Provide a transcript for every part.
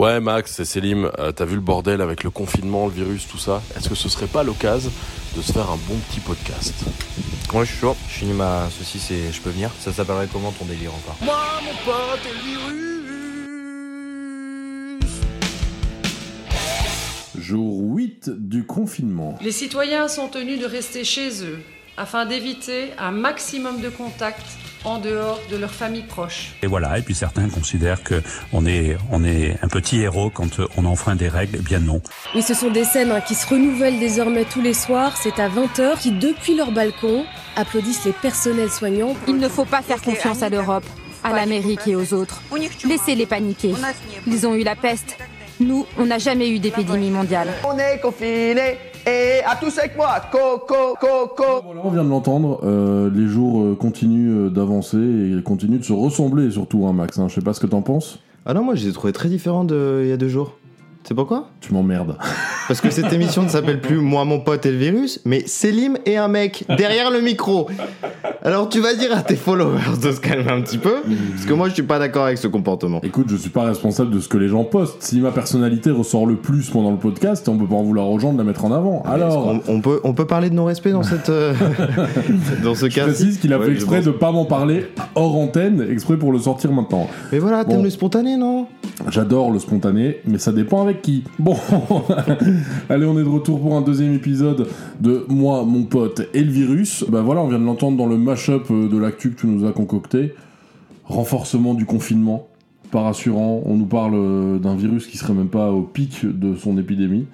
Ouais, Max et Selim, euh, t'as vu le bordel avec le confinement, le virus, tout ça? Est-ce que ce serait pas l'occasion de se faire un bon petit podcast? Ouais, je suis chaud. Je finis ma saucisse et je peux venir. Ça s'appellerait comment ton délire encore? Moi, mon pote et le virus Jour 8 du confinement. Les citoyens sont tenus de rester chez eux afin d'éviter un maximum de contacts en dehors de leur famille proche. Et voilà, et puis certains considèrent que on est, on est un petit héros quand on enfreint des règles. Eh bien non. Oui, ce sont des scènes hein, qui se renouvellent désormais tous les soirs. C'est à 20h qui, depuis leur balcon, applaudissent les personnels soignants. Il ne faut pas faire confiance à l'Europe, à l'Amérique et aux autres. Laissez-les paniquer. Ils ont eu la peste. Nous, on n'a jamais eu d'épidémie mondiale. On est confinés et à tous avec moi, coco, coco. Voilà, on vient de l'entendre, euh, les jours euh, continuent euh, d'avancer et continuent de se ressembler surtout, hein, Max. hein. Je sais pas ce que t'en penses. Ah non, moi je les ai trouvés très différents de il y a deux jours. C'est pourquoi Tu m'emmerdes. Parce que cette émission ne s'appelle plus Moi, mon pote et le virus, mais Selim et un mec derrière le micro. Alors tu vas dire à tes followers de se calmer un petit peu, parce que moi je suis pas d'accord avec ce comportement. Écoute, je suis pas responsable de ce que les gens postent. Si ma personnalité ressort le plus pendant le podcast, on peut pas en vouloir aux gens de la mettre en avant. Alors, on, on peut, on peut parler de non-respect dans cette, euh, dans ce je cas. précise qu'il a fait exprès de pas m'en parler hors antenne, exprès pour le sortir maintenant. Mais voilà, t'aimes Bon. le spontané, non? J'adore le spontané, mais ça dépend avec qui. Bon, allez, on est de retour pour un deuxième épisode de Moi, mon pote et le virus. Bah voilà, on vient de l'entendre dans le mash-up euh, de l'actu que tu nous as concocté. Renforcement du confinement, pas rassurant. On nous parle euh, d'un virus qui serait même pas au pic de son épidémie.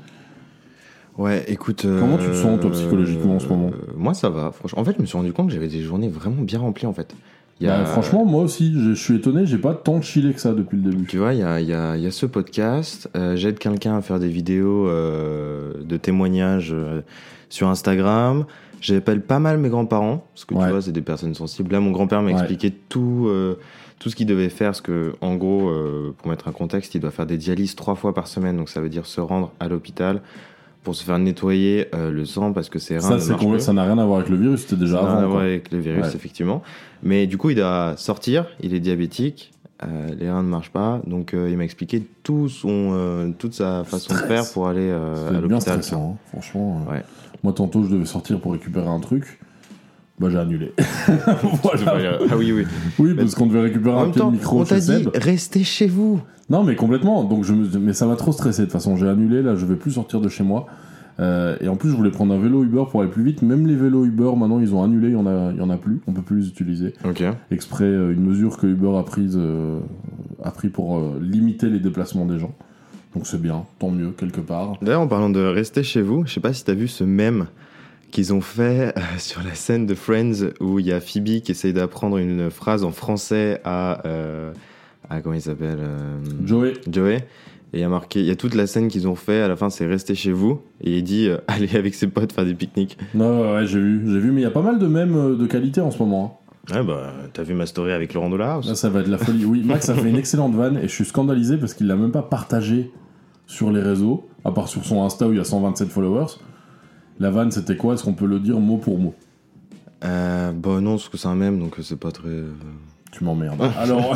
Ouais, écoute. Comment tu te sens, toi, psychologiquement, en ce moment? euh, Moi, ça va. Franchement, en fait, je me suis rendu compte que j'avais des journées vraiment bien remplies, en fait. Il y a- Bah, franchement, moi aussi, je je suis étonné, j'ai pas tant chillé que ça depuis le début. Tu vois, il y a, il y a- il y a ce podcast. euh, J'aide quelqu'un à faire des vidéos euh, de témoignages euh, sur Instagram. J'appelle pas mal mes grands-parents, parce que Ouais. tu vois, c'est des personnes sensibles. Là, mon grand-père m'a Ouais. expliqué tout, tout ce qu'il devait faire, parce que, en gros, pour mettre un contexte, il doit faire des dialyses trois fois par semaine, donc ça veut dire se rendre à l'hôpital pour se faire nettoyer euh, le sang, parce que reins Ça, c'est ça n'a rien à voir avec le virus, c'était déjà Ça n'a rien à avant. voir avec le virus, Ouais. effectivement. Mais du coup, il doit sortir, il est diabétique, euh, les reins ne marchent pas, donc euh, il m'a expliqué tout son, toute sa façon de faire pour aller à être bien l'hôpital. stressant, hein, franchement. Ouais. Moi, tantôt, je devais sortir pour récupérer un truc. Bah, j'ai annulé. Ah oui, oui. Oui, parce qu'on devait récupérer En un même temps, micro on t'a dit, Seb. restez chez vous. Non, mais complètement. Donc, je me... Mais ça m'a trop stressé. De toute façon, j'ai annulé. Là, je vais plus sortir de chez moi. Euh, et en plus, je voulais prendre un vélo Uber pour aller plus vite. Même les vélos Uber, maintenant, ils ont annulé. Il y en a, il y en a plus. On peut plus les utiliser. Ok. Exprès, euh, une mesure que Uber a prise, euh, a pris pour euh, limiter les déplacements des gens. Donc, c'est bien. Tant mieux, quelque part. D'ailleurs, en parlant de rester chez vous, je sais pas si t'as vu ce mème qu'ils ont fait euh, sur la scène de Friends où il y a Phoebe qui essaye d'apprendre une phrase en français à. euh, à comment il s'appelle euh, Joey. Joey. Et il y a marqué, il y a toute la scène qu'ils ont fait, à la fin c'est rester chez vous, et il dit euh, allez avec ses potes faire des pique-niques. Non, ouais, j'ai vu. J'ai vu. Mais il y a pas mal de mèmes de qualité en ce moment. hein. Ouais bah, t'as vu ma story avec Laurent Dollhouse Là, ça va être la folie. Oui, Max a fait une excellente vanne et je suis scandalisé parce qu'il l'a même pas partagé sur les réseaux, à part sur son Insta où il y a 127 followers. La vanne, c'était quoi? Est-ce qu'on peut le dire mot pour mot? Euh, Bah non, parce que c'est un mème, donc c'est pas très... euh, Tu m'emmerdes. Alors,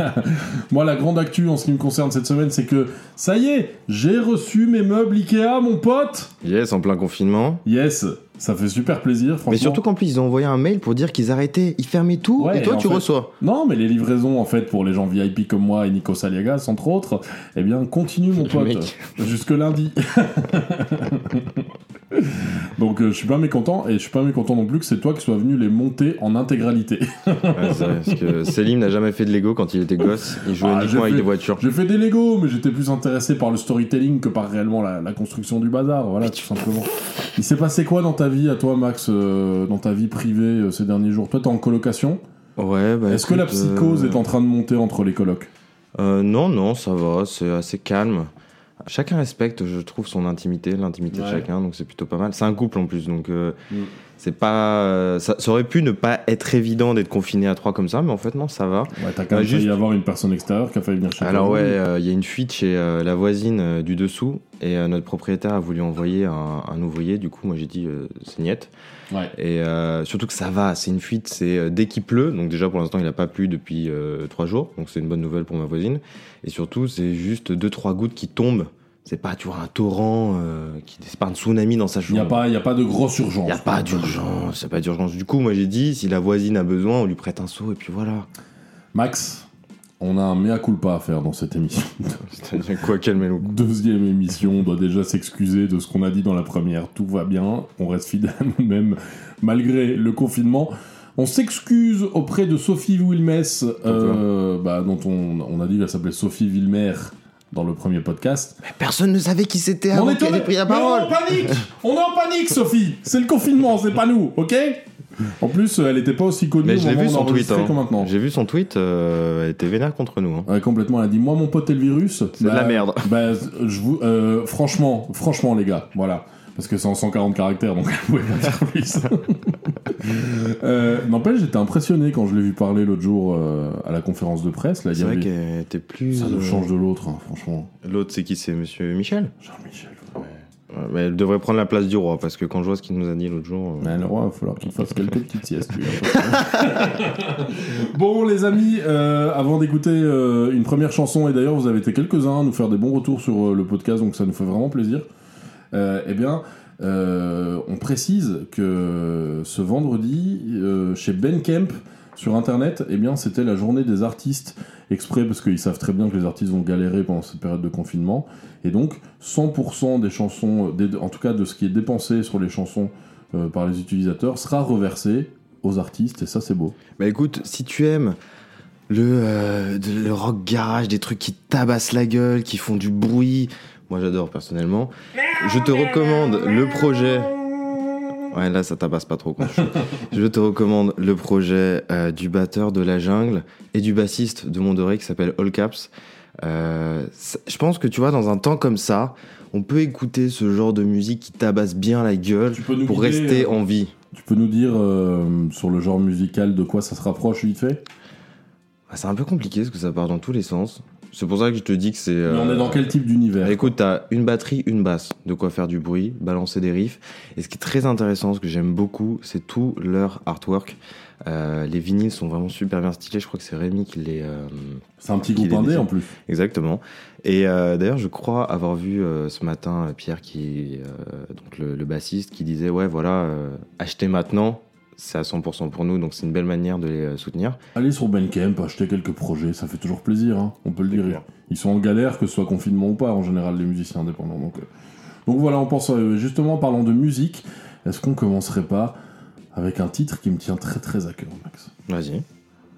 moi, la grande actu en ce qui me concerne cette semaine, c'est que ça y est, j'ai reçu mes meubles Ikea, mon pote Yes, en plein confinement. Yes, ça fait super plaisir, franchement. Mais surtout qu'en plus ils ont envoyé un mail pour dire qu'ils arrêtaient, ils fermaient tout, Ouais, et toi et tu fait- reçois. Non, mais les livraisons, en fait, pour les gens VIP comme moi et Nico Saliagas, entre autres, eh bien, continue, mon pote, jusque lundi. Donc, euh, je suis pas mécontent, et je suis pas mécontent non plus que c'est toi qui sois venu les monter en intégralité. Ouais, c'est vrai, parce que Selim n'a jamais fait de Lego quand il était gosse, il jouait Ah, uniquement avec des voitures. J'ai fait des Lego, mais j'étais plus intéressé par le storytelling que par réellement la, la construction du bazar, voilà, tout simplement. Il s'est passé quoi dans ta vie, à toi, Max, euh, dans ta vie privée euh, ces derniers jours? Toi, t'es en colocation Ouais, bah Est-ce que la psychose est en train de monter entre les colocs? Non, non, ça va, c'est assez calme. Chacun respecte, je trouve, son intimité, l'intimité Ouais. de chacun, donc c'est plutôt pas mal. C'est un couple en plus, donc euh, Mm. C'est pas, euh, ça, ça aurait pu ne pas être évident d'être confiné à trois comme ça, mais en fait non, ça va. Ouais, t'as quand même Ouais, juste- failli avoir une personne extérieure qui a failli venir chez Alors toi. ouais, euh, il y a une fuite chez euh, la voisine du dessous et notre propriétaire a voulu envoyer un, un ouvrier. Du coup, moi j'ai dit c'est niette. Ouais. Et euh, surtout que ça va, c'est une fuite, c'est euh, dès qu'il pleut. Donc déjà pour l'instant il n'a pas plu depuis euh, trois jours, donc c'est une bonne nouvelle pour ma voisine. Et surtout c'est juste deux trois gouttes qui tombent. C'est pas tu vois un torrent, euh, qui c'est pas un tsunami dans sa Il n'y a chambre. pas, il y a pas de grosse urgence. Il n'y a pas d'urgence, c'est pas d'urgence. Du coup, moi j'ai dit, si la voisine a besoin, on lui prête un seau et puis voilà. Max, on a un mea culpa à faire dans cette émission. C'est-à-dire quoi, calmez-nous. Deuxième émission, on doit déjà s'excuser de ce qu'on a dit dans la première. Tout va bien, on reste fidèle à nous-mêmes malgré le confinement. On s'excuse auprès de Sophie Wilmès, euh, bah, dont on, on a dit qu'elle s'appelait Sophie Vilmer dans le premier podcast. Personne ne savait qui c'était On avant est qu'elle en- ait pris la Mais on parole. est en panique On est en panique, Sophie C'est le confinement, c'est pas nous, ok? En plus, elle était pas aussi connue Mais au je l'ai vu où on son tweet. hein. J'ai vu son tweet, euh, elle était vénère contre nous. hein. Ouais, complètement. Elle a dit Moi, mon pote et le virus. C'est de la merde. Bah, je vous, euh, franchement, franchement, les gars, voilà. Parce que c'est en 140 caractères, donc elle pouvait pas dire plus. euh, N'empêche, j'étais impressionné quand je l'ai vu parler l'autre jour euh, à la conférence de presse. Là, C'est vrai qu'elle était plus. Ça nous euh, change de l'autre, hein, franchement. L'autre, c'est qui? C'est Monsieur Michel? Jean-Michel. Ouais, mais elle devrait prendre la place du roi parce que quand je vois ce qu'il nous a dit l'autre jour. euh, Ouais, le roi, il va falloir qu'il fasse quelques petites siestes. hein. bon, les amis, euh, avant d'écouter euh, une première chanson, et d'ailleurs, vous avez été quelques-uns à nous faire des bons retours sur le podcast, donc ça nous fait vraiment plaisir. Euh, eh bien, euh, on précise que ce vendredi, euh, chez Ben Kemp, sur internet, eh bien, c'était la journée des artistes exprès parce qu'ils savent très bien que les artistes vont galérer pendant cette période de confinement. Et donc, 100% des chansons, en tout cas de ce qui est dépensé sur les chansons par les utilisateurs, sera reversé aux artistes. Et ça, c'est beau. Bah écoute, si tu aimes le, euh, le rock garage, des trucs qui tabassent la gueule, qui font du bruit, moi j'adore personnellement, je te recommande le projet. Ouais, là ça tabasse pas trop. Quoi. je te recommande le projet euh, du batteur de la jungle et du bassiste de Mondoré qui s'appelle All Caps. Euh, je pense que tu vois, dans un temps comme ça, on peut écouter ce genre de musique qui tabasse bien la gueule pour guider, rester en vie. Tu peux nous dire euh, sur le genre musical de quoi ça se rapproche vite fait? Ah, C'est un peu compliqué parce que ça part dans tous les sens. C'est pour ça que je te dis que c'est. Mais on euh, est dans quel type d'univers? Écoute, t'as une batterie, une basse, de quoi faire du bruit, balancer des riffs. Et ce qui est très intéressant, ce que j'aime beaucoup, c'est tout leur artwork. Euh, les vinyles sont vraiment super bien stylés. Je crois que c'est Rémi qui les. euh, C'est un petit groupe indé en plus. Exactement. Et euh, d'ailleurs, je crois avoir vu euh, ce matin euh, Pierre, qui, euh, donc le, le bassiste, qui disait ouais, voilà, euh, achetez maintenant, c'est à 100% pour nous, donc c'est une belle manière de les euh, soutenir. Allez sur Bandcamp, acheter quelques projets, ça fait toujours plaisir, hein, on peut le dire. Ils sont en galère, que ce soit confinement ou pas, en général, les musiciens indépendants. Donc, euh, donc voilà, on pense, euh, justement, parlant de musique, est-ce qu'on commencerait pas avec un titre qui me tient très très à cœur, Max? Vas-y.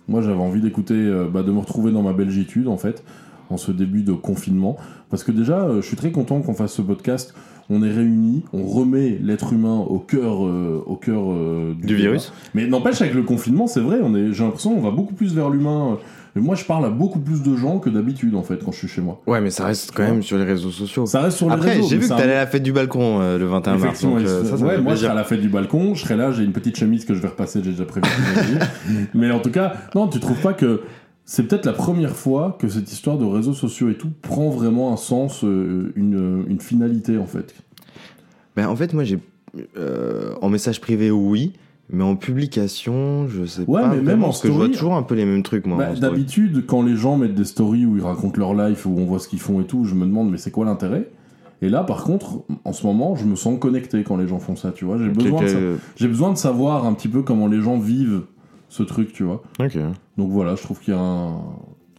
Moi, j'avais envie d'écouter, euh, bah, de me retrouver dans ma belgitude, en fait, en ce début de confinement. Parce que déjà, euh, je suis très content qu'on fasse ce podcast. On est réunis, on remet l'être humain au cœur, euh, au cœur euh, Du virus Mais n'empêche, avec le confinement, c'est vrai, on est, j'ai l'impression qu'on va beaucoup plus vers l'humain. Et moi, je parle à beaucoup plus de gens que d'habitude, en fait, quand je suis chez moi. Ouais, mais ça reste quand même sur les réseaux sociaux. Ça reste sur les Après, réseaux. j'ai mais vu que t'allais à la fête du balcon euh, le 21 mars. Donc, euh, ça, ça ouais, moi je serai à la fête du balcon, je serai là, j'ai une petite chemise que je vais repasser, j'ai déjà prévu. Mais en tout cas, non, tu trouves pas que c'est peut-être la première fois que cette histoire de réseaux sociaux et tout prend vraiment un sens, euh, une, une finalité en fait. Ben, en fait, moi, j'ai. euh, en message privé, oui. Mais en publication, je sais Ouais, pas. mais même en parce que je vois story- toujours un peu les mêmes trucs, moi. Bah, story. D'habitude, quand les gens mettent des stories où ils racontent leur life, où on voit ce qu'ils font et tout, je me demande mais c'est quoi l'intérêt? Et là, par contre, en ce moment, je me sens connecté quand les gens font ça, tu vois. J'ai besoin, de Ok, sa- j'ai besoin de savoir un petit peu comment les gens vivent ce truc, tu vois. Donc voilà, je trouve qu'il y a un,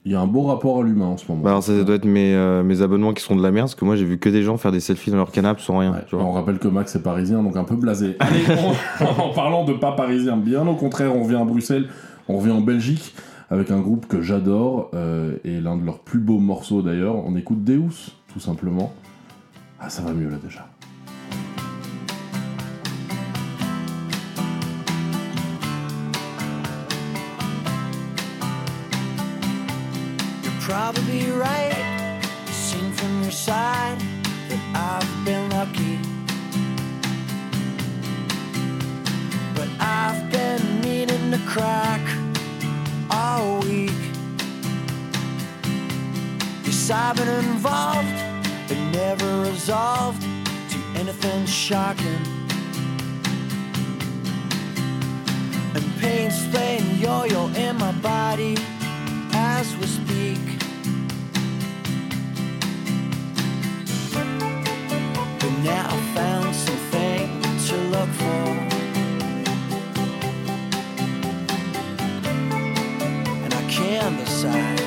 il y a un beau rapport à l'humain en ce moment. Bah, alors, ça, ça doit être mes, euh, mes abonnements qui sont de la merde, parce que moi, j'ai vu que des gens faire des selfies dans leur canapé sans rien. Ouais, tu vois. on rappelle que Max est parisien, donc un peu blasé. Allez, on- en parlant de pas parisien, bien au contraire, on revient à Bruxelles, on revient en Belgique avec un groupe que j'adore euh, et l'un de leurs plus beaux morceaux d'ailleurs. On écoute Deus, tout simplement. Ah, ça va mieux là déjà. Probably right. Seen from your side that I've been lucky. But I've been needing to crack all week. Yes, I've been involved, but never resolved to anything shocking. And pain's playing yo-yo in my body as we speak. But now I found something to look for. And I can decide.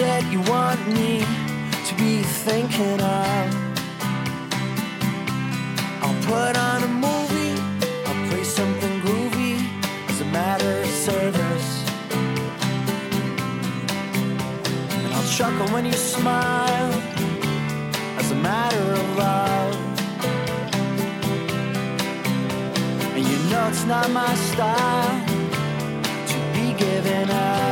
It you want me to be thinking of? I'll put on a movie, I'll play something groovy as a matter of service. And I'll chuckle when you smile as a matter of love. And you know it's not my style to be giving up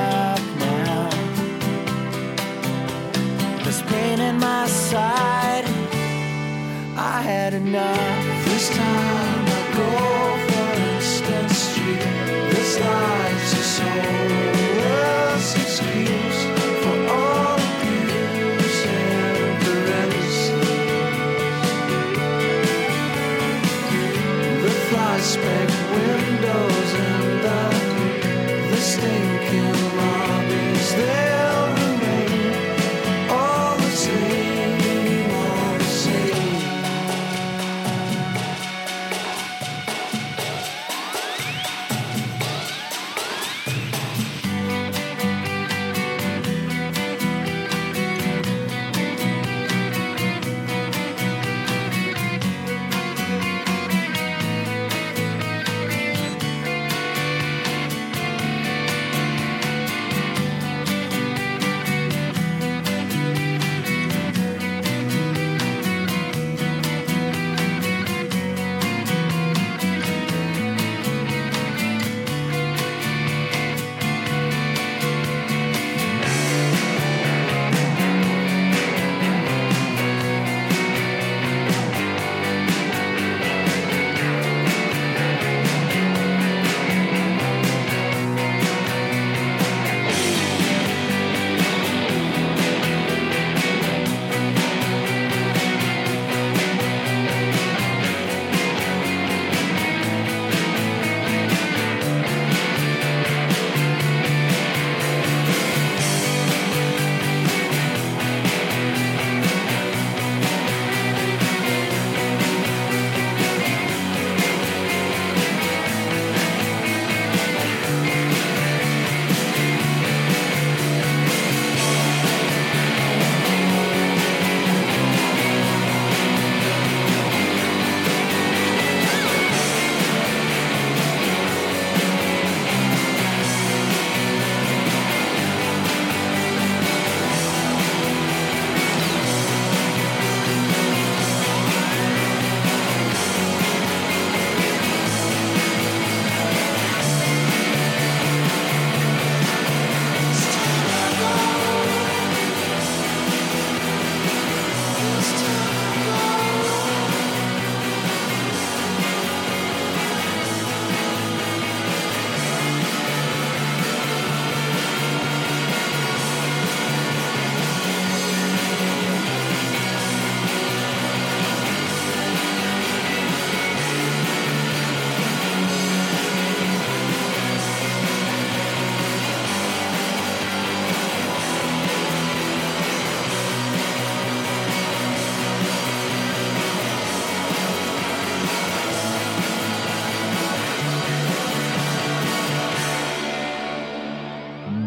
my side. I had enough. This time I go for instant street. This life's a soulless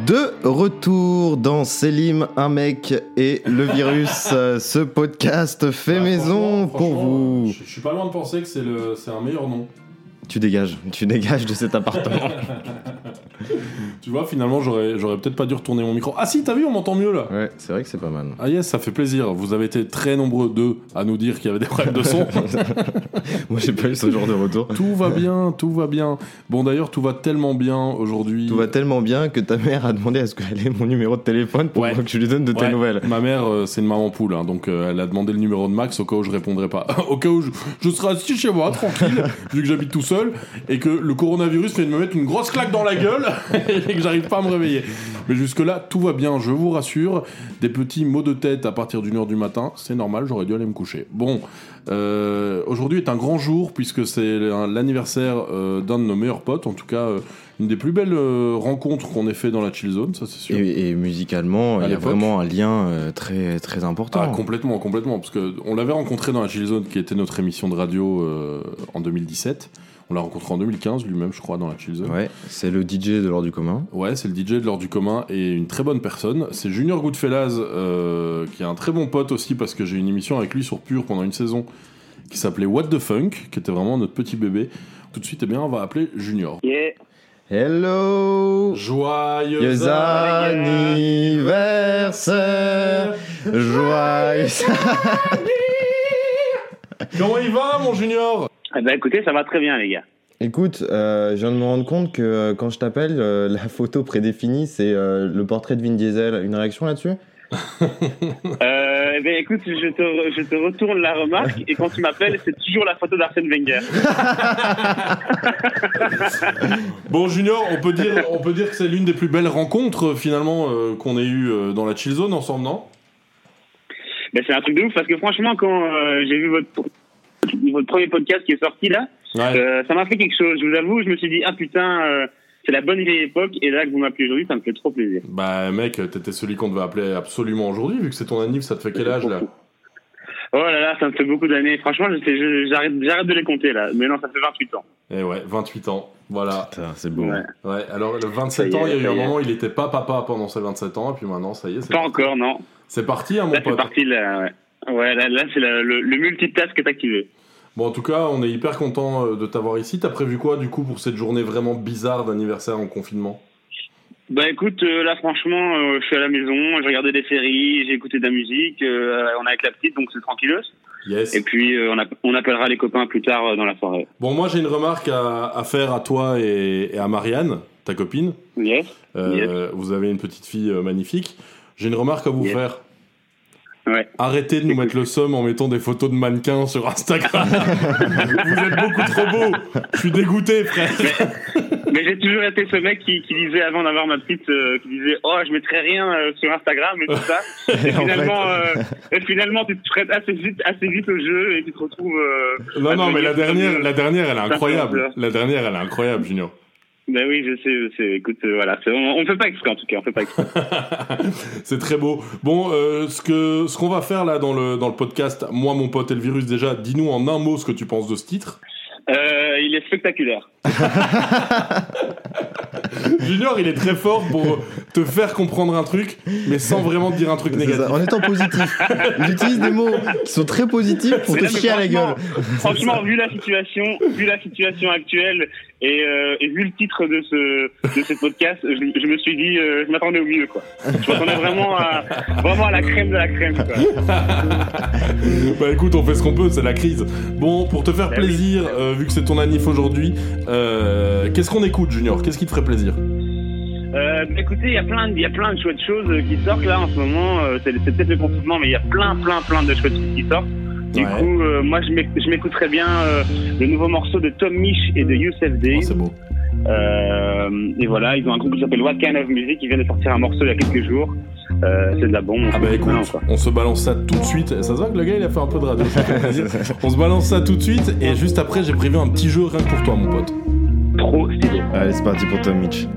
De retour dans Selim, un mec et le virus, ce podcast fait Ah, maison franchement, pour franchement, vous. Je, je suis pas loin de penser que c'est un meilleur nom. Tu dégages, tu dégages de cet appartement. Tu vois, finalement, j'aurais, j'aurais peut-être pas dû retourner mon micro. Ah si, t'as vu, on m'entend mieux là. ouais, c'est vrai que c'est pas mal. Ah yes, ça fait plaisir. Vous avez été très nombreux deux à nous dire qu'il y avait des problèmes de son. Moi, j'ai pas eu ce genre de retour. tout va bien, tout va bien. Bon d'ailleurs, tout va tellement bien aujourd'hui. Tout va tellement bien que ta mère a demandé à ce qu'elle ait mon numéro de téléphone pour Ouais. que je lui donne de tes Ouais, nouvelles. Ma mère, euh, c'est une maman poule, hein, donc euh, elle a demandé le numéro de Max au cas où je répondrai pas. au cas où je, je serai assis chez moi, tranquille, vu que j'habite tout seul, et que le coronavirus vient de me mettre une grosse claque dans la gueule, et que j'arrive pas à me réveiller. Mais jusque-là, tout va bien, je vous rassure. Des petits maux de tête à partir d'une heure du matin, c'est normal, j'aurais dû aller me coucher. Bon, euh, aujourd'hui est un grand jour, puisque c'est l'anniversaire euh, d'un de nos meilleurs potes, en tout cas, euh, une des plus belles rencontres qu'on ait fait dans la Chill Zone, ça c'est sûr. Et, et musicalement, il y a vraiment un lien très, très important. Ah, complètement, complètement. Parce que on l'avait rencontré dans la Chill Zone, qui était notre émission de radio en 2017. On l'a rencontré en 2015 lui-même, je crois, dans la Chill Zone. Ouais, c'est le DJ de l'ordre du commun. Ouais, c'est le DJ de l'ordre du commun et une très bonne personne. C'est Junior Goodfellas, euh, qui est un très bon pote aussi, parce que j'ai eu une émission avec lui sur Pure pendant une saison, qui s'appelait What the Funk, qui était vraiment notre petit bébé. Tout de suite, eh bien, on va appeler Junior. Yeah. Hello Joyeux Joyeux anniversaire Joyeux Comment il va, mon Junior? Eh ben écoutez, ça va très bien les gars. Écoute, euh, je viens de me rendre compte que euh, quand je t'appelle, euh, la photo prédéfinie, c'est euh, le portrait de Vin Diesel. Une réaction là-dessus? Euh, eh ben écoute, je te, re- je te retourne la remarque et quand tu m'appelles, c'est toujours la photo d'Arsène Wenger. Bon, Junior, on peut dire, on peut dire que c'est l'une des plus belles rencontres, euh, finalement, euh, qu'on ait eues euh, dans la Chill Zone ensemble, non? Ben c'est un truc de ouf parce que franchement, quand euh, j'ai vu votre, votre premier podcast qui est sorti là, Ouais. euh, ça m'a fait quelque chose. Je vous avoue, je me suis dit, ah putain, euh, c'est la bonne vieille époque et là que vous m'appelez aujourd'hui, ça me fait trop plaisir. Bah, mec, t'étais celui qu'on devait appeler absolument aujourd'hui, vu que c'est ton anniv, ça te fait quel âge, là? Oh là là, ça me fait beaucoup d'années. Franchement, j'arrête j'arrête de les compter là. Mais non, ça fait 28 ans. Eh ouais, 28 ans, voilà. C'est beau. Ouais. Ouais, alors le Ça 27 y ans, est, il y a eu un moment, il était pas papa pendant ses 27 ans, et puis maintenant, ça y est, c'est Pas parti. encore, non. C'est parti, hein, mon Là, c'est pote. parti là. Ouais, ouais là, là c'est le, le multitask qui est activé. Bon, en tout cas, on est hyper content euh, de t'avoir ici. T'as prévu quoi, du coup, pour cette journée vraiment bizarre d'anniversaire en confinement? Bah écoute, euh, là franchement, euh, je suis à la maison, je regardais des séries, j'ai écouté de la musique, euh, on est avec la petite, donc c'est tranquilleuse. Yes. Et puis on, app- on appellera les copains plus tard dans la soirée. Bon, moi, j'ai une remarque à, à faire à toi et, et à Marianne, ta copine. Yes. Vous avez une petite fille magnifique. J'ai une remarque à vous Yes. faire. Ouais. Arrêtez de nous mettre le somme en mettant des photos de mannequins sur Instagram. vous êtes beaucoup trop beaux. Je suis dégoûté, frère. Mais j'ai toujours été ce mec qui, qui disait avant d'avoir ma petite, euh, qui disait oh je mettrai rien euh, sur Instagram et tout ça. Et En finalement, euh, et finalement tu te prêtes assez vite, assez vite au jeu et tu te retrouves. Non, non, mais la dernière, la dernière, elle est incroyable. La dernière, elle est incroyable, Junior. Ben oui, je sais, je sais. Écoute, euh, voilà, c'est- on, on fait pas exprès en tout cas, on fait pas exprès. C'est très beau. Bon, euh, ce que ce qu'on va faire là dans le dans le podcast, moi, mon pote et le virus, déjà, dis-nous en un mot ce que tu penses de ce titre. Euh, il est spectaculaire. Junior, il est très fort pour te faire comprendre un truc, mais sans vraiment te dire un truc négatif. ça, En étant positif. J'utilise des mots qui sont très positifs pour te chier à la gueule. franchement- Franchement, vu la situation, vu la situation actuelle et, euh, et vu le titre de ce de ce podcast, je, je me suis dit, euh, je m'attendais au mieux quoi. Je m'attendais vraiment à vraiment à la crème de la crème. Quoi. Bah écoute, on fait ce qu'on peut, c'est la crise. Bon, pour te faire Bah plaisir, euh, vu que c'est ton anniv aujourd'hui, qu'est-ce qu'on écoute, Junior? Qu'est-ce qui te ferait plaisir? Euh, bah, écoutez, il y a plein de, il y a plein de chouettes choses qui sortent là en ce moment. C'est c'est peut-être le confinement, mais il y a plein, plein, plein de chouettes choses qui sortent. Du Ouais. coup, euh, moi, je m'éc- je m'écouterais bien euh, le nouveau morceau de Tom Misch et de Youssef Oh, Day. C'est beau. Euh, et voilà, ils ont un groupe qui s'appelle What Kind of Music. Ils viennent de sortir un morceau il y a quelques jours. Euh, c'est de la bombe. Ah bah écoute, quoi. on se balance ça tout de suite. Ça se voit que le gars il a fait un peu de radio. on se balance ça tout de suite et juste après j'ai prévu un petit jeu rien que pour toi mon pote. Trop stylé. Allez, c'est parti pour Tom Mitch.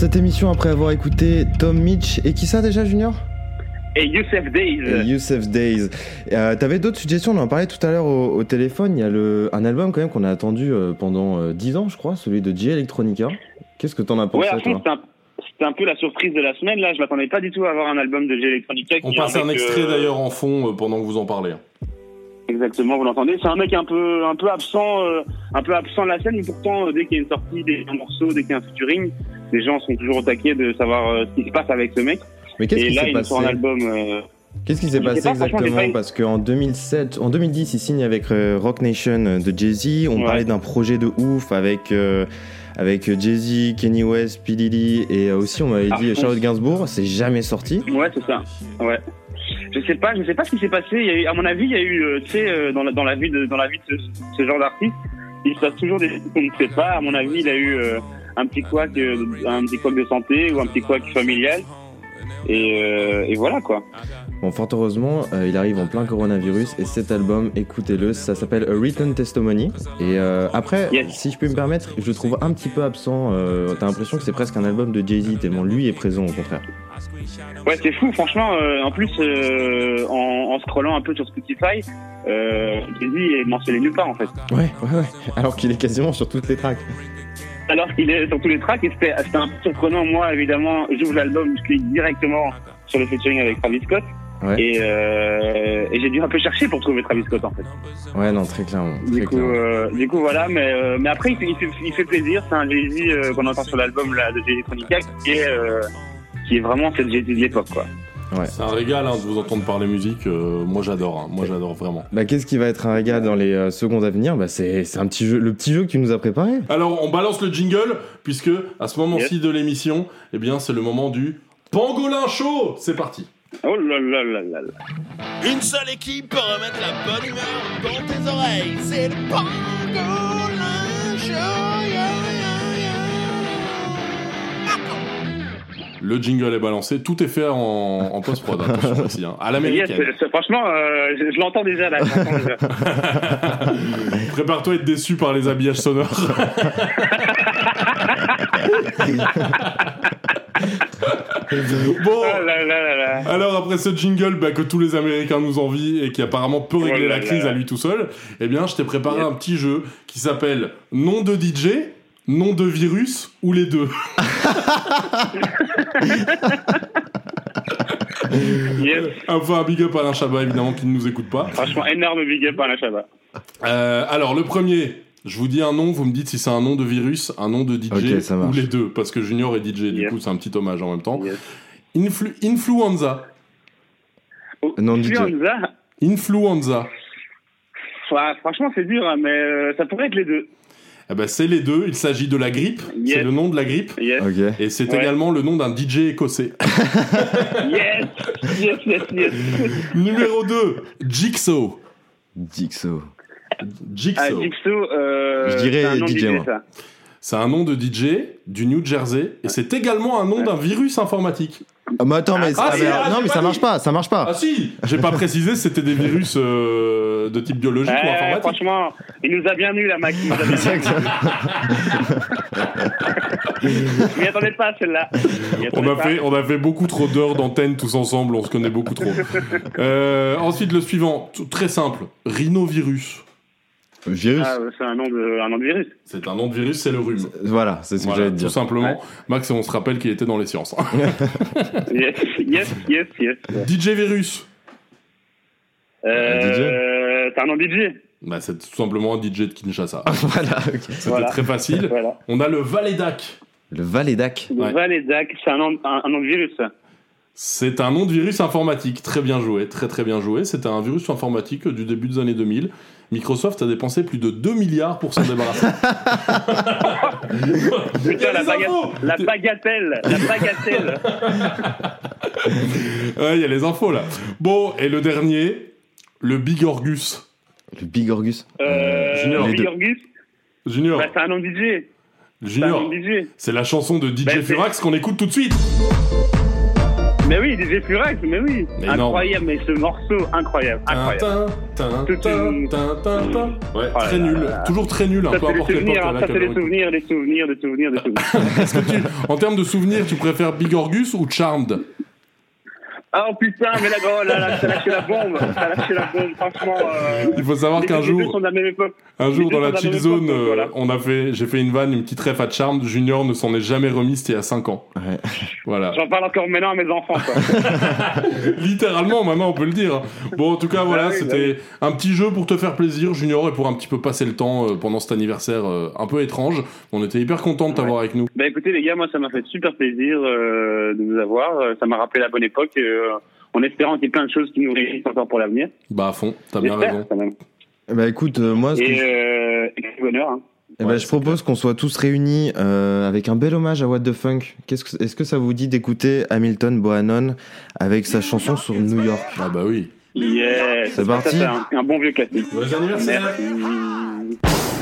Cette émission après avoir écouté Tom Mitch et qui ça déjà Junior? Et Youssef Days. Et Youssef Days. Euh, T'avais d'autres suggestions, on en parlait tout à l'heure au, au téléphone. Il y a le, un album quand même qu'on a attendu euh, pendant euh, 10 ans, je crois, celui de J Electronica. Qu'est-ce que t'en as pensé c'était un, peu la surprise de la semaine. Là, je m'attendais pas du tout à avoir un album de G Electronica. On passe un extrait euh, d'ailleurs en fond euh, pendant que vous en parlez. Exactement, vous l'entendez? C'est un mec un peu, un peu absent, euh, un peu absent de la scène, mais pourtant, euh, dès qu'il y a une sortie, des un morceau, dès qu'il y a un featuring, les gens sont toujours au taquet de savoir euh, ce qui se passe avec ce mec. Mais qu'est-ce qui s'est un passé album. euh, Qu'est-ce qui s'est passé pas, exactement Parce qu'en 2007, en 2010, il signe avec euh, Rock Nation de Jay-Z. On Ouais. parlait d'un projet de ouf avec euh, avec Jay-Z, Kenny West, P Diddy et aussi on m'avait Ah, dit Charlotte Gainsbourg. C'est jamais sorti. Ouais, c'est ça. Ouais. Je sais pas, je sais pas ce qui s'est passé. Il y a eu, à mon avis, il y a eu, tu sais, dans la, dans la vie de, dans la vie de ce, ce genre d'artiste, il se passe toujours des trucs qu'on ne sait pas. À mon avis, il a eu euh, un petit couac, euh, un petit couac de santé ou un petit couac familial. Et, euh, et voilà quoi. Bon, fort heureusement, euh, il arrive en plein coronavirus et cet album, écoutez-le, ça s'appelle A Written Testimony. Et euh, après, Yes. si je peux me permettre, je le trouve un petit peu absent. T'as l'impression que c'est presque un album de Jay-Z tellement lui est présent au contraire. Ouais, c'est fou, franchement. en plus, en, en scrollant un peu sur Spotify, Jay-Z est mentionné nulle part en fait. Ouais, ouais, ouais. Alors qu'il est quasiment sur toutes les tracks. Alors qu'il est sur tous les tracks et c'était un peu surprenant. Moi, évidemment, j'ouvre l'album, je clique directement sur le featuring avec Travis Scott. Ouais. Et, euh, et j'ai dû un peu chercher pour trouver Travis Scott en fait. Ouais, non, très clairement. Très Du coup, euh, du coup voilà, mais, euh, mais après il fait, il fait, il fait plaisir. C'est un Jay-Z euh, qu'on entend sur l'album de Jay-Z qui est, euh, qui est vraiment cette Jay-Z de l'époque quoi. C'est un régal hein, de vous entendre parler musique. euh, moi j'adore, hein, moi j'adore vraiment. Bah, qu'est-ce qui va être un régal dans les euh, secondes à venir? Bah, c'est c'est un petit jeu, le petit jeu que tu nous as préparé. Alors on balance le jingle puisque à ce moment-ci de l'émission, eh bien c'est le moment du pangolin chaud. C'est parti. Oh là là là là là. Une seule équipe peut remettre la bonne humeur dans tes oreilles. C'est le Pangolin Show. Yeah, Le jingle est balancé, tout est fait en, en post-prod. Attention ici, hein, à l'américaine. franchement, euh, je, je l'entends déjà là. Prépare-toi à être déçu par les habillages sonores. bon. Oh là là là là. Alors après ce jingle bah, que tous les Américains nous envient et qui apparemment peut régler Oh là la crise là. à lui tout seul, eh bien je t'ai préparé un petit jeu qui s'appelle nom de DJ, nom de virus ou les deux. Yes. Enfin un big up à Alain Chabat évidemment qui ne nous écoute pas. Franchement, énorme big up à la Chabat. Euh, alors le premier, je vous dis un nom, vous me dites si c'est un nom de virus, un nom de DJ ou les deux, parce que Junior est DJ, du coup c'est un petit hommage en même temps. Yes. Influ- influenza. Oh, Non, DJ. Influenza. Influenza. Franchement, c'est dur, hein, mais euh, ça pourrait être les deux. Eh ben, c'est les deux, il s'agit de la grippe, Yes. c'est le nom de la grippe, Yes. Et c'est Ouais. également le nom d'un DJ écossais. Yes. Yes, yes, yes. Numéro 2, Jigsaw. Jigsaw. Ah, Jigsaw. Jigsaw, euh, Je dirais un nom DJ, ça. C'est un nom de DJ du New Jersey, et c'est également un nom d'un virus informatique. Ah, mais attends, mais, Ah, ah, si, mais- ah, non, mais ça dit. marche pas, ça marche pas. Ah si J'ai pas précisé si c'était des virus euh, de type biologique ou informatique. franchement, il nous a bien eu la Mac. il nous a bien eu. Je m'y attendais pas celle-là. On a, pas. fait, on a fait beaucoup trop d'heures d'antenne tous ensemble, on se connaît beaucoup trop. Euh, ensuite, le suivant, très simple, rhinovirus. Virus. Ah, c'est un nom de, un nom de virus. C'est un nom de virus, c'est le rhume. Voilà, c'est ce que j'allais te tout dire. simplement. Max, on se rappelle qu'il était dans les sciences. Yes, yes, yes, yes. DJ virus. Euh, c'est un nom de DJ. Bah, c'est tout simplement un DJ de Kinshasa. voilà, ok. C'était Voilà. très facile. Voilà. On a le Valédac. Le Valédac. Le Ouais. Valédac, c'est un nom, un, un nom de virus. ça. C'est un nom de virus informatique. Très bien joué, très très bien joué. C'était un virus informatique du début des années 2000. Microsoft a dépensé plus de 2 milliards pour s'en débarrasser. Putain, la, baga- la bagatelle, la bagatelle. Ouais, il y a les infos là. Bon, et le dernier, le Bigorgus. Le Bigorgus. Euh, Junior. Les deux. Bigorgus, Junior, bah, c'est un nom de DJ. C'est un Junior, nom de DJ. c'est la chanson de DJ Bah, c'est- Furax qu'on écoute tout de suite. Mais oui, DJ Flurex, mais oui. Énorme. Incroyable, mais ce morceau, incroyable, incroyable. Ouais, très nul. Toujours très nul, hein, peu importe l'époque souvenirs, à hein, ça, c'est on- souvenirs, des souvenirs, des souvenirs, des souvenirs. En termes de souvenirs, tu préfères Bigorgus ou Charmed? Oh putain, mais là, oh là là, t'as lâché la bombe, t'as lâché la bombe, franchement. euh, Il faut savoir qu'un les deux jour- sont de la même époque. Un jour dans la chill zone, époque, donc euh, voilà. on a fait, j'ai fait une vanne, une petite ref à Charmed. Junior ne s'en est jamais remis, c'était il y a 5 ans. Voilà. J'en parle encore maintenant à mes enfants, quoi. Littéralement, maintenant on peut le dire. Bon, en tout cas, voilà, oui, bah c'était un petit jeu pour te faire plaisir, Junior, et pour un petit peu passer le temps euh, pendant cet anniversaire euh, un peu étrange. On était hyper contents de t'avoir avec nous. Bah écoutez les gars, moi ça m'a fait super plaisir euh, de vous avoir. Euh, Ça m'a rappelé la bonne époque, euh, en espérant qu'il y ait plein de choses qui nous réunissent encore pour l'avenir. Bah à fond, t'as bien raison. quand même. Bah écoute, euh, moi, ce que Et, je- euh, bonheur. Hein. eh ben, je propose qu'on soit tous réunis euh, avec un bel hommage à What the Funk. Que- Est-ce que ça vous dit d'écouter Hamilton Bohannon avec sa chanson sur New York? Ah bah oui. Yes. C'est Ça, parti. Un, un bon vieux classique. Joyeux anniversaire. Merci.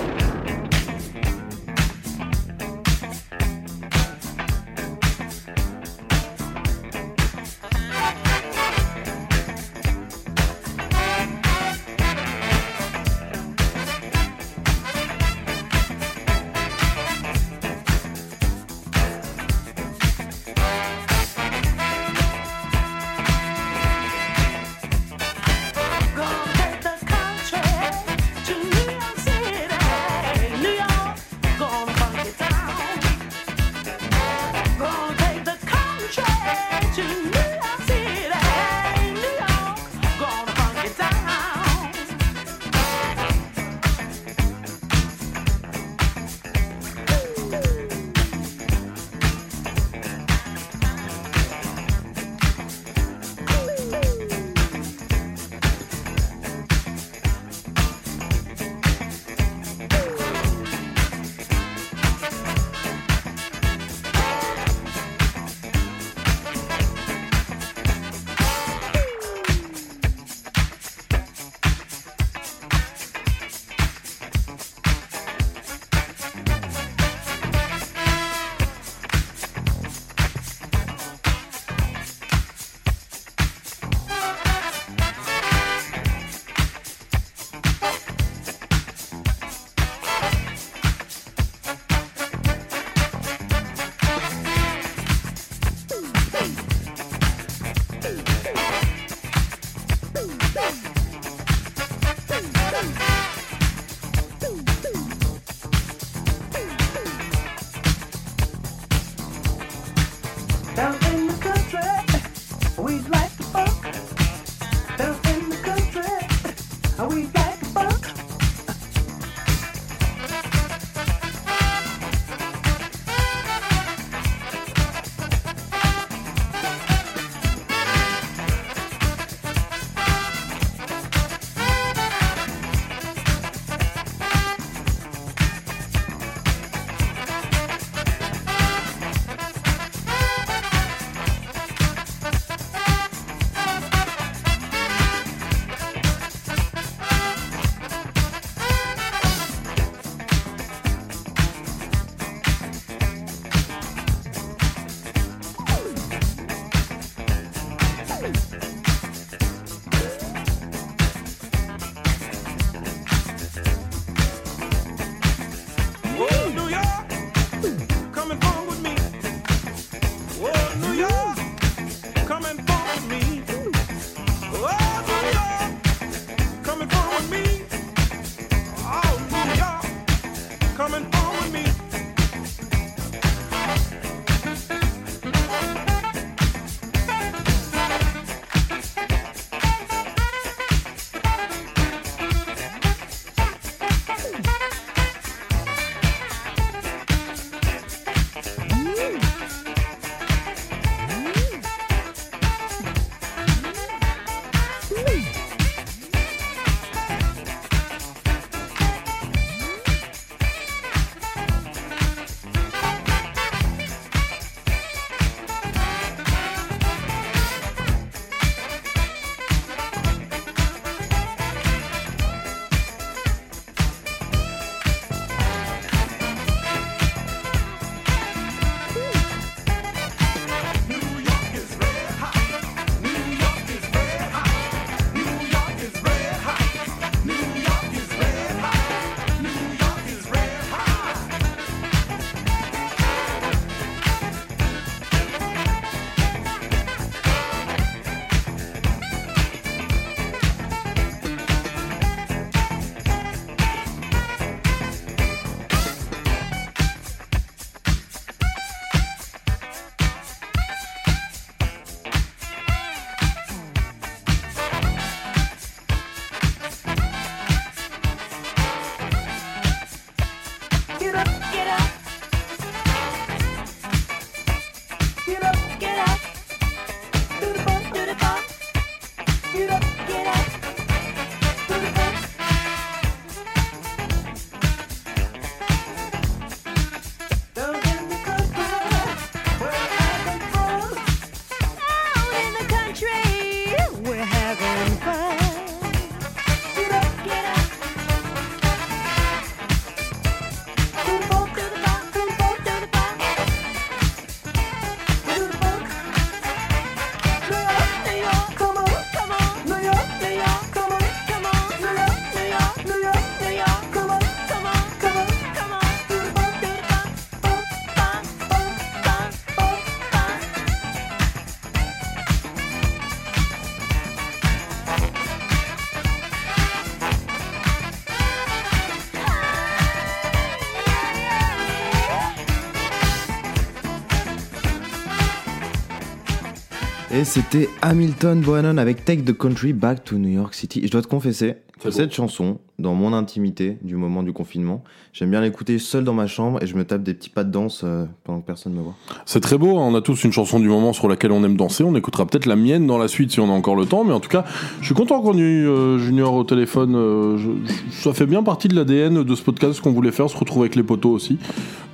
Et c'était Hamilton Bohannon avec Take the Country Back to New York City. Je dois te confesser cette chanson, dans mon intimité du moment du confinement, j'aime bien l'écouter seul dans ma chambre et je me tape des petits pas de danse euh, pendant que personne ne me voit. C'est très beau, hein. on a tous une chanson du moment sur laquelle on aime danser. On écoutera peut-être la mienne dans la suite si on a encore le temps, mais en tout cas, je suis content qu'on ait eu euh, Junior au téléphone. euh, je- je- ça fait bien partie de l'ADN de ce podcast qu'on voulait faire, se retrouver avec les potos aussi.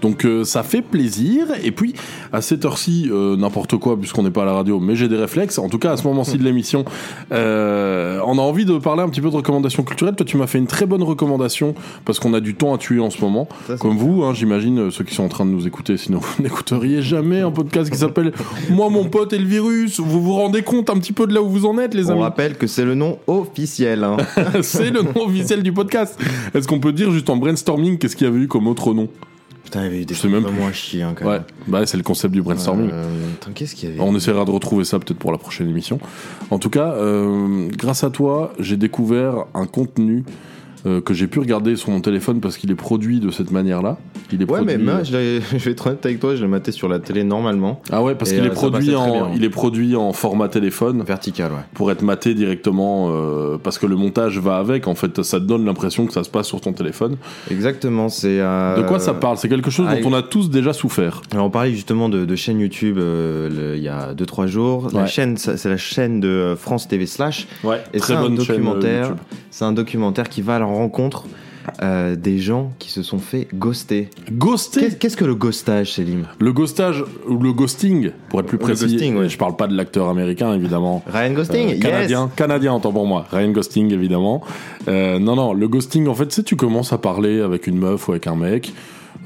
Donc ça fait plaisir. Et puis à cette heure-ci, n'importe quoi puisqu'on n'est pas à la radio, mais j'ai des réflexes. En tout cas, à ce moment-ci de l'émission, on a envie de parler un petit peu de recommandations culturelles. Toi, tu m'as fait une très bonne recommandation parce qu'on a du temps à tuer en ce moment, Ça, comme vous, hein, j'imagine euh, ceux qui sont en train de nous écouter. Sinon, vous n'écouteriez jamais un podcast qui s'appelle Moi, mon pote et le virus. Vous vous rendez compte un petit peu de là où vous en êtes, les On amis rappelle que c'est le nom officiel. hein. C'est le nom officiel du podcast. Est-ce qu'on peut dire juste en brainstorming qu'est-ce qu'il y avait eu comme autre nom? Putain, il y avait eu des trucs même vraiment à chier hein, quand Ouais, même. bah c'est le concept du brainstorming. Euh, attends, qu'est-ce qu'il y avait On essaiera de retrouver ça peut-être pour la prochaine émission. En tout cas, euh, grâce à toi, j'ai découvert un contenu euh, que j'ai pu regarder sur mon téléphone parce qu'il est produit de cette manière-là. Il est Ouais, mais moi, euh, je, vais être honnête avec toi, je l'ai maté sur la télé normalement. Ah ouais, parce qu'il euh, est ça produit en, il est produit en format téléphone Vertical, ouais. pour être maté directement euh, parce que le montage va avec. En fait, ça te donne l'impression que ça se passe sur ton téléphone. Exactement, c'est. euh, De quoi ça parle? C'est quelque chose ah, dont on a tous déjà souffert. Alors on parlait justement de, de chaîne YouTube euh, le- il y a 2-3 jours. La chaîne, c'est la chaîne de euh, France TV Slash. Ouais, Et très un bonne chaîne, euh, documentaire. YouTube. C'est un documentaire qui va à la rencontre euh, des gens qui se sont fait ghoster. Ghosté Qu'est- Qu'est-ce que le ghostage, Célim? Le ghostage ou le ghosting, pour être plus Le précis. ghosting, ouais. Je parle pas de l'acteur américain, évidemment. Ryan Ghosting, Euh, yes canadien, canadien, autant pour moi. Ryan Ghosting, évidemment. Euh, non, non, le ghosting, en fait, sais, tu commences à parler avec une meuf ou avec un mec?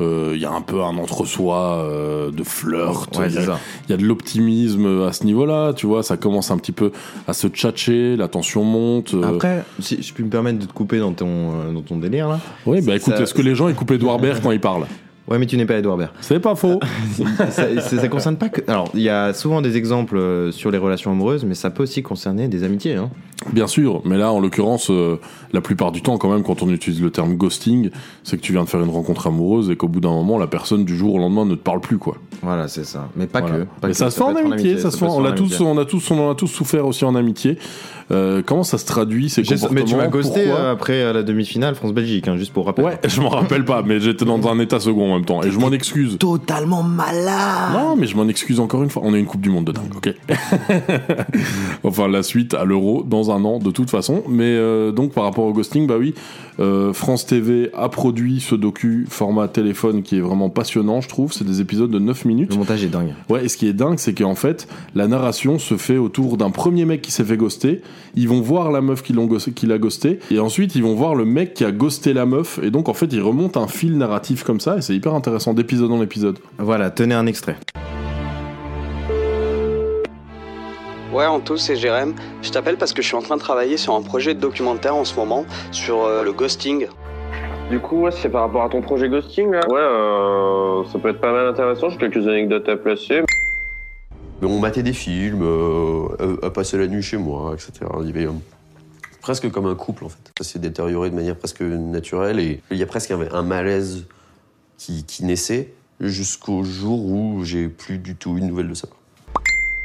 Euh, Il y a un peu un entre-soi euh, de flirt. Ouais, Il y a- il y a de l'optimisme à ce niveau-là, tu vois. Ça commence un petit peu à se tchatcher, la tension monte. euh. Après, si je puis me permettre de te couper dans ton, dans ton délire là. oui, bah écoute, est-ce que les gens ils coupent Edouard Baird quand ils parlent? Ouais, mais tu n'es pas Edouard Baird. C'est pas faux. ça, ça concerne pas que. Alors, il y a souvent des exemples euh, sur les relations amoureuses, mais ça peut aussi concerner des amitiés. Hein. Bien sûr, mais là, en l'occurrence, euh, la plupart du temps, quand même, quand on utilise le terme ghosting, c'est que tu viens de faire une rencontre amoureuse et qu'au bout d'un moment, la personne du jour au lendemain ne te parle plus, quoi. Voilà, c'est ça. Mais pas Voilà. que. pas Mais que, ça se fait en amitié, ça se fait. peut On a tous, on a tous, on a tous souffert aussi en amitié. Euh, comment ça se traduit ces comportements Mais tu m'as ghosté après la demi-finale France-Belgique, hein, juste pour rappel. Ouais, je m'en rappelle pas, mais j'étais dans un état second même temps et je m'en excuse. Totalement malade Non, mais je m'en excuse encore une fois. On a une Coupe du Monde de dingue, ok Enfin, la suite à l'Euro dans un an, de toute façon. Mais euh, donc, par rapport au ghosting, bah oui, euh, France TV a produit ce docu format téléphone qui est vraiment passionnant, je trouve. C'est des épisodes de 9 minutes. Le montage est dingue. Ouais, et ce qui est dingue, c'est qu'en fait, la narration se fait autour d'un premier mec qui s'est fait ghoster. Ils vont voir la meuf qui l'a ghosté, et ensuite ils vont voir le mec qui a ghosté la meuf. Et donc en fait, ils remontent un fil narratif comme ça, et c'est hyper intéressant d'épisode en épisode. Voilà, tenez un extrait. Ouais, Anto, c'est Jérém. Je t'appelle parce que je suis en train de travailler sur un projet de documentaire en ce moment sur euh, le ghosting. Du coup, ouais, c'est par rapport à ton projet Ghosting, là Ouais, euh, ça peut être pas mal intéressant, j'ai quelques anecdotes à placer. On matait des films, euh, à, à passer la nuit chez moi, etc. Il y avait euh, presque comme un couple, en fait. Ça s'est détérioré de manière presque naturelle et il y a presque un, un malaise qui, qui naissait jusqu'au jour où j'ai plus du tout une nouvelle de ça.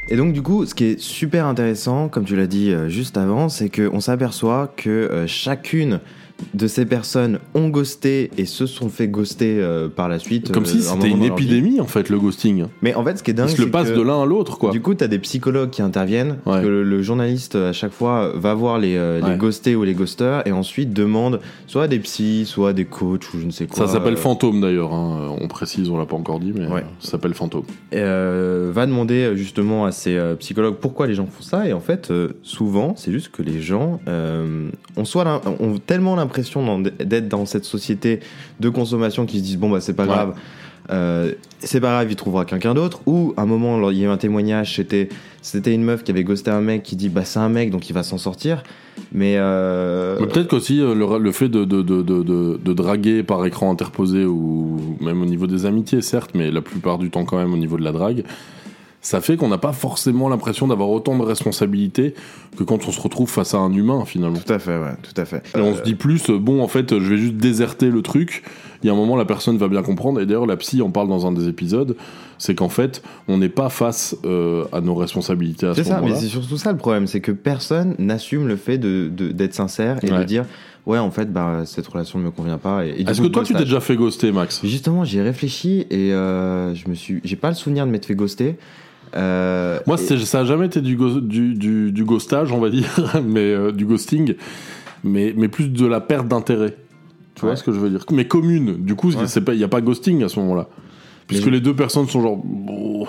Et donc du coup, ce qui est super intéressant, comme tu l'as dit euh, juste avant, c'est qu'on s'aperçoit que euh, chacune de ces personnes ont ghosté et se sont fait ghoster euh, par la suite. Comme euh, si un c'était une épidémie, en fait, le ghosting. Mais en fait, ce qui est dingue, le c'est passent que, de l'un à l'autre, quoi. Du coup, tu as des psychologues qui interviennent. Parce que le, le journaliste, à chaque fois, va voir les, euh, les Ouais. ghostés ou les ghosters et ensuite demande soit des psys, soit des coachs ou je ne sais quoi. Ça s'appelle euh, Fantôme d'ailleurs, hein. on précise, on l'a pas encore dit, mais euh, ça s'appelle Fantôme. euh, va demander euh, justement à ces euh, psychologues pourquoi les gens font ça et en fait euh, souvent c'est juste que les gens euh, ont soit ont tellement l'impression d'être dans cette société de consommation qu'ils se disent bon bah c'est pas Ouais. grave euh, c'est pas grave il trouvera quelqu'un d'autre ou à un moment il y a eu un témoignage c'était c'était une meuf qui avait ghosté un mec qui dit bah c'est un mec donc il va s'en sortir mais euh, Mais peut-être qu'aussi euh, le, le fait de, de, de- de draguer par écran interposé ou même au niveau des amitiés, certes, mais la plupart du temps quand même au niveau de la drague, ça fait qu'on n'a pas forcément l'impression d'avoir autant de responsabilités que quand on se retrouve face à un humain finalement. Tout à fait, ouais, tout à fait. Et on se dit plus, euh, bon, en fait, je vais juste déserter le truc il y a un moment la personne va bien comprendre et d'ailleurs la psy en parle dans un des épisodes c'est qu'en fait on n'est pas face euh, à nos responsabilités à ce C'est ça, mais moment-là c'est surtout ça le problème, c'est que personne n'assume le fait de de- d'être sincère et de dire ouais en fait bah cette relation ne me convient pas. Et, et du est-ce que toi tu t'es déjà fait ghoster Max? Justement, j'y ai réfléchi et euh, je me suis, j'ai pas le souvenir de m'être fait ghoster. Euh, Moi, et- ça a jamais été du, go- du, du, du ghostage, on va dire, mais euh, du ghosting, mais, mais plus de la perte d'intérêt. Tu vois Ouais. ce que je veux dire? Mais commune. Du coup, Ouais. il y a pas ghosting à ce moment-là, puisque les deux personnes sont genre. bon,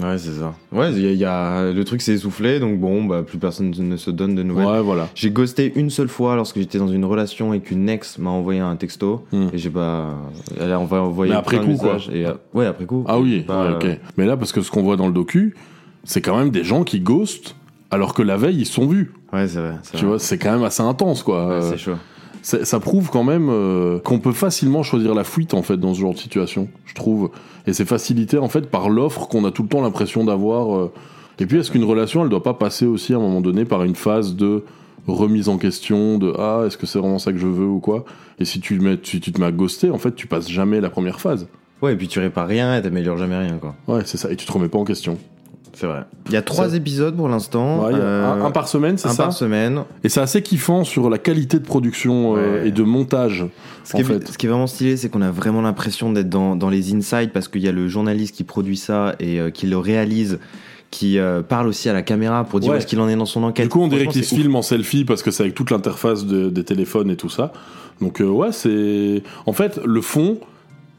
Ouais, c'est ça. Ouais, y, a- il y a le truc s'est essoufflé, donc bon, bah plus personne ne se donne de nouvelles. Ouais, voilà. J'ai ghosté une seule fois lorsque j'étais dans une relation et qu'une ex m'a envoyé un texto et j'ai pas. Elle a envoyé, Hmm. Mais après coup, quoi. Et, euh, ouais, après coup. Ah oui, Pas, ouais, ok. euh, Mais là, parce que ce qu'on voit dans le docu, c'est quand même des gens qui ghostent alors que la veille ils sont vus. Ouais, c'est vrai. Tu vois, c'est quand même assez intense, quoi. Ouais, Euh, c'est chaud. ça prouve quand même euh, qu'on peut facilement choisir la fuite en fait dans ce genre de situation, je trouve. Et c'est facilité en fait par l'offre qu'on a tout le temps l'impression d'avoir. euh. Et puis est-ce qu'une relation, elle doit pas passer aussi à un moment donné par une phase de remise en question, de ah est-ce que c'est vraiment ça que je veux ou quoi? Et si tu, mets, si tu te mets à ghoster, en fait tu passes jamais la première phase. Ouais, et puis tu répares rien et t'améliores jamais rien, quoi. Ouais, c'est ça. Et tu te remets pas en question. C'est vrai. Il y a trois Ça- épisodes pour l'instant. Ouais, euh, un, un par semaine, c'est un ça par semaine. Et c'est assez kiffant sur la qualité de production euh, et de montage. Ce en qui, est, fait. ce qui est vraiment stylé, c'est qu'on a vraiment l'impression d'être dans, dans les insides parce qu'il y a le journaliste qui produit ça et euh, qui le réalise, qui euh, parle aussi à la caméra pour dire Ouais. où est-ce qu'il en est dans son enquête. Du coup, on dirait qu'il se filme en selfie parce que c'est avec toute l'interface de- des téléphones et tout ça. Donc, euh, ouais, c'est. En fait, le fond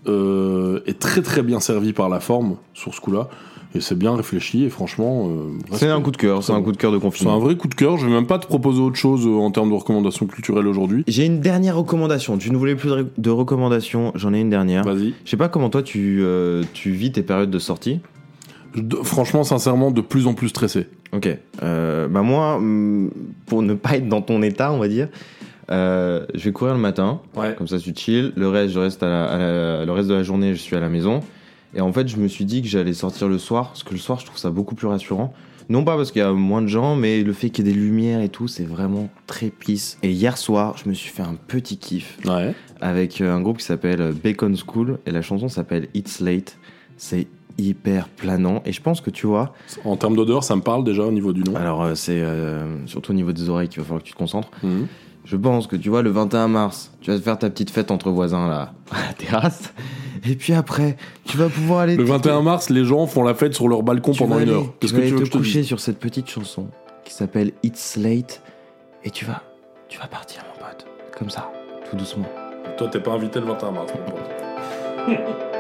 euh, est très très bien servi par la forme sur ce coup-là. Et c'est bien réfléchi et franchement. euh. C'est un coup de cœur, c'est un coup de cœur de C'est confinement. un vrai coup de cœur. Je vais même pas te proposer autre chose euh, en termes de recommandations culturelles aujourd'hui. J'ai une dernière recommandation. Tu ne voulais plus de, recommandations, j'en ai une dernière. Vas-y. Je sais pas comment toi tu, euh, tu vis tes périodes de sortie. De- franchement, sincèrement, de plus en plus stressé. Ok. Euh, bah moi, hum, pour ne pas être dans ton état, on va dire, euh, je vais courir le matin. Ouais. Comme ça, tu chill. Le reste, je reste à la- à la- le reste de la journée, je suis à la maison. Et en fait, je me suis dit que j'allais sortir le soir, parce que le soir, je trouve ça beaucoup plus rassurant. Non pas parce qu'il y a moins de gens, mais le fait qu'il y ait des lumières et tout, c'est vraiment très peace. Et hier soir, je me suis fait un petit kiff Ouais. avec euh, un groupe qui s'appelle Bacon School et la chanson s'appelle It's Late. C'est hyper planant et je pense que tu vois. En termes d'odeur, ça me parle déjà au niveau du nom. Alors euh, c'est euh, surtout au niveau des oreilles qu'il va falloir que tu te concentres. Mhm. Je pense que tu vois le 21 mars, tu vas te faire ta petite fête entre voisins là à la terrasse. Et puis après, tu vas pouvoir aller Le te- 21 mars, les gens font la fête sur leur balcon tu pendant une aller- heure. Qu'est-ce tu vas que tu veux que te je te coucher sur cette petite chanson qui s'appelle It's Late et tu vas tu vas partir mon pote comme ça tout doucement. Toi, t'es pas invité le 21 mars, mon pote.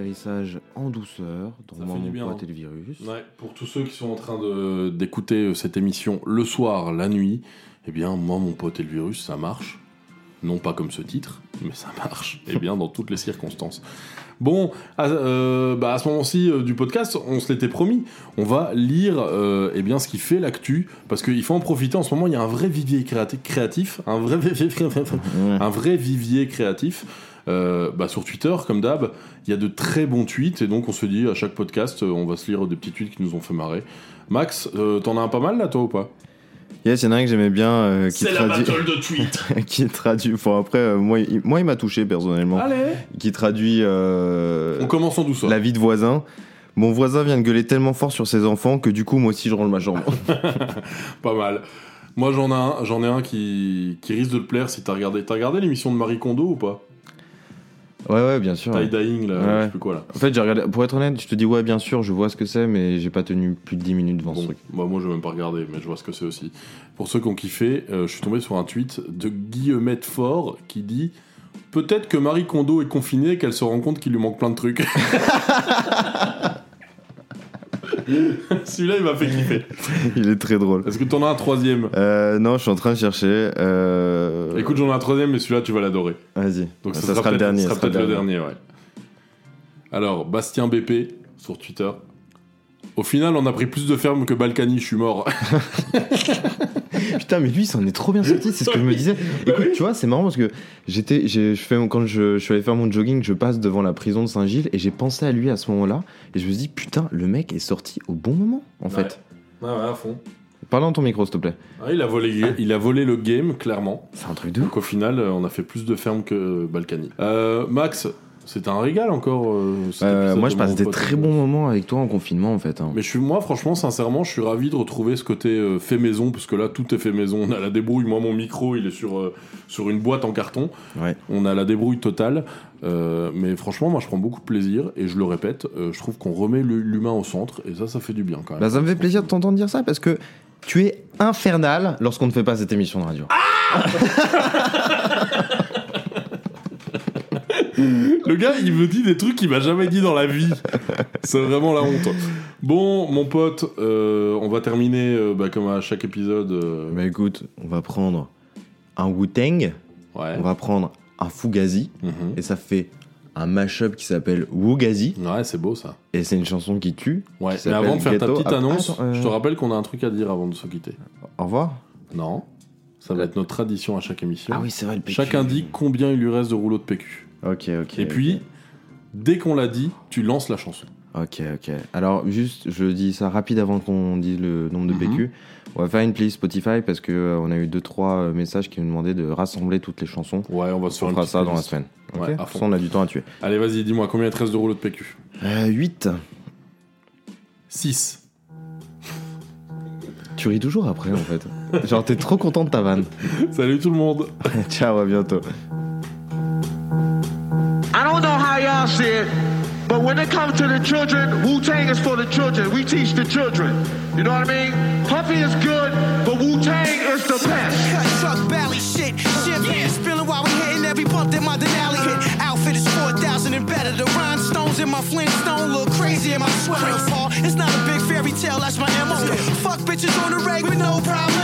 atterrissage en douceur, dans fait du mon bien, pote hein. et le virus. Ouais, pour tous ceux qui sont en train de- d'écouter euh, cette émission le soir, la nuit, eh bien, moi, mon pote et le virus, ça marche. Non pas comme ce titre, mais ça marche. Et bien dans toutes les circonstances. Bon, à, euh, bah, à ce moment-ci euh, du podcast, on se l'était promis. On va lire euh, eh bien, ce qui fait l'actu. Parce qu'il faut en profiter. En ce moment, il y a un vrai vivier créati- créatif. Un vrai, un vrai vivier créatif. Euh, bah, sur Twitter, comme d'hab, il y a de très bons tweets. Et donc, on se dit, à chaque podcast, euh, on va se lire des petits tweets qui nous ont fait marrer. Max, euh, t'en as un pas mal là, toi ou pas? Yes, il y en a un que j'aimais bien. euh, qui C'est la traduit... battle de tweets. qui traduit. Bon, après, euh, moi, il, moi, il m'a touché personnellement. Allez. Qui traduit. euh, On commence en douceur. La vie de voisin. Mon voisin vient de gueuler tellement fort sur ses enfants que du coup, moi aussi, je range ma chambre. Pas mal. Moi, j'en ai un, j'en ai un qui, qui risque de te plaire si t'as regardé. T'as regardé l'émission de Marie Kondo ou pas? Ouais, ouais, bien sûr. Tie Dying, là, Ouais, je sais plus quoi, là. En fait, j'ai regardé. Pour être honnête, je te dis, ouais, bien sûr, je vois ce que c'est, mais j'ai pas tenu plus de 10 minutes devant ce truc. Bah, moi, je vais même pas regarder, mais je vois ce que c'est aussi. Pour ceux qui ont kiffé, euh, je suis tombé sur un tweet de Guillemette Fort qui dit Peut-être que Marie Kondo est confinée et qu'elle se rend compte qu'il lui manque plein de trucs. Celui-là, il m'a fait kiffer. Il est très drôle. Est-ce que t'en as un troisième? Euh, non, je suis en train de chercher. Euh... Écoute, j'en ai un troisième, mais celui-là, tu vas l'adorer. Vas-y. Donc Ça ça, sera sera, le dernier, ça sera peut-être le le dernier, ouais. Alors, Bastien BP sur Twitter. Au final, on a pris plus de fermes que Balkany, je suis mort. Putain, mais lui, il s'en est trop bien sorti, c'est ce que je me disais. Bah Écoute, tu vois, c'est marrant parce que j'étais, je fais, quand je, je suis allé faire mon jogging, je passe devant la prison de Saint-Gilles et j'ai pensé à lui à ce moment-là. Et je me suis dit, putain, le mec est sorti au bon moment, en fait. Ouais, ouais, à fond. Parle dans ton micro, s'il te plaît. Ah, il, a volé, il a volé le game, clairement. C'est un truc de Donc au final, on a fait plus de fermes que Balkany. Euh, Max, c'était un régal encore. euh, Euh, moi, je passe des Pote. très bons moments avec toi en confinement, en fait. hein. Mais je suis, moi, franchement, sincèrement, je suis ravi de retrouver ce côté euh, fait maison, parce que là, tout est fait maison. On a la débrouille. Moi, mon micro, il est sur, sur une boîte en carton. Ouais. On a la débrouille totale. Mais franchement, moi, je prends beaucoup de plaisir. Et je le répète, je trouve qu'on remet l'humain au centre. Et ça, ça fait du bien quand même. Bah, ça me fait plaisir de t'entendre dire ça parce que tu es infernal lorsqu'on ne fait pas cette émission de radio. Le gars, il me dit des trucs qu'il m'a jamais dit dans la vie. C'est vraiment la honte. Bon, mon pote, euh, on va terminer euh, bah, comme à chaque épisode. euh, Bah écoute, on va prendre un Wu-Tang, Ouais. on va prendre un Fugazi, Mhm. et ça fait un mashup qui s'appelle Wugazi. Ouais, c'est beau ça. Et c'est une chanson qui tue. Ouais, qui mais avant de faire s'appelle ta Ghetto. petite Ah, annonce, attends, euh, je te rappelle qu'on a un truc à dire avant de se quitter. Au revoir. Non, ça va être notre tradition à chaque émission. Ah oui, c'est vrai, le PQ. Chacun dit combien il lui reste de rouleaux de PQ. Ok, ok. Et puis, dès qu'on l'a dit, tu lances la chanson. Ok, ok. Alors, juste, je dis ça rapide avant qu'on dise le nombre de Mhm. PQ. On va faire une playlist Spotify parce que euh, on a eu deux trois euh, messages qui nous demandaient de rassembler toutes les chansons. Ouais, on va se faire On fera ça dans la semaine. Ok Ouais, à fond. façon, on a du temps à tuer. Allez, vas-y, dis-moi combien il te reste de rouleaux de PQ Euh, 8. 6. Tu ris toujours après, en fait. Genre, t'es trop content de ta vanne. Salut tout le monde. Ciao, à bientôt. See it, but when it comes to the children, Wu Tang is for the children. We teach the children. You know what I mean? Puffy is good, but Wu Tang is the best. Cut truck belly shit. Champagne spilling while we hitting every bump that my Denali hit. Outfit is 4,000 and better. The rhinestones in my Flintstone look crazy in my sweater fall. It's not a tale, that's my MO. Fuck bitches on the reg with no problem.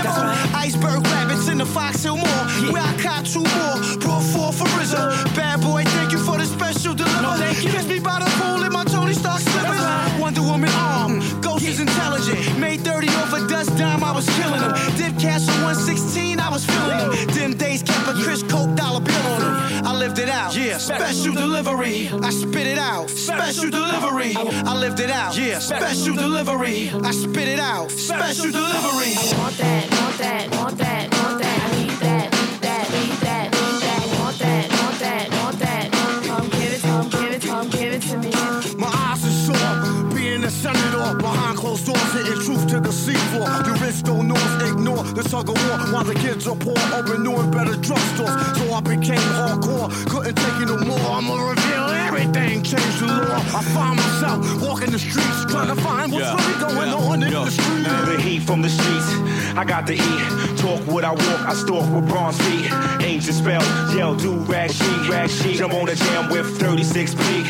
Iceberg rabbits in the Fox Hill Mall. Where I caught two more. Brought four for RZA. Bad boy, thank you for the special delivery. Kiss me by the pool in my Tony Stark slippers. Wonder Woman arm. Ghost is intelligent. Made 30 off a dust dime, I was killing them. Dip cash on 116, I was feeling them. Them days kept a Chris Coke dollar bill on them. I lived it out. Yeah. Special delivery. I spit it out. Special delivery. I lived it out. Yeah. Special delivery. I spit it out. Special delivery. Want that, want that, want that, want that. I need that, need that, need that, need that. Want that, want that, want that. Come give it, come give it, come give it to me. My eyes are sore, being a senator behind closed doors, hitting truth to the seafloor. Don't know, ignore the tug of war while the kids are poor, open new and better drugstores. So I became hardcore, couldn't take it no more. I'ma reveal everything, change the law. I find myself walking the streets, trying to find what's Yeah, really going yeah, on in yeah. the streets. The heat from the streets, I got to eat. Talk what I walk, I stalk with bronze feet. Ancient spell, yell, do rag sheet, rag sheet. Jump on the jam with 36 peak.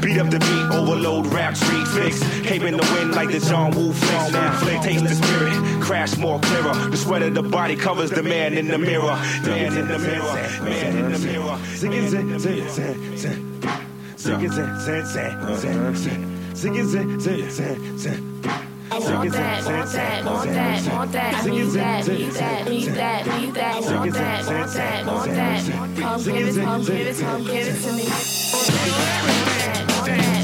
Beat up the beat, overload rap street fix. Cape in the wind like the John Woo. Now flick, taste the spirit, crash more clearer. The sweat of the body covers the man in the mirror. Man in the mirror, man in the mirror. Sing it, sing, sing, sing, sing. Sing it, sing, sing, sing, sing. Sing it, sing, sing, sing, sing. I want that, want that, want that, want that. I need that, need that, need that, need that. Want that, want that, want that. Come give it, come give it, come give it to me. Okay? I want to know that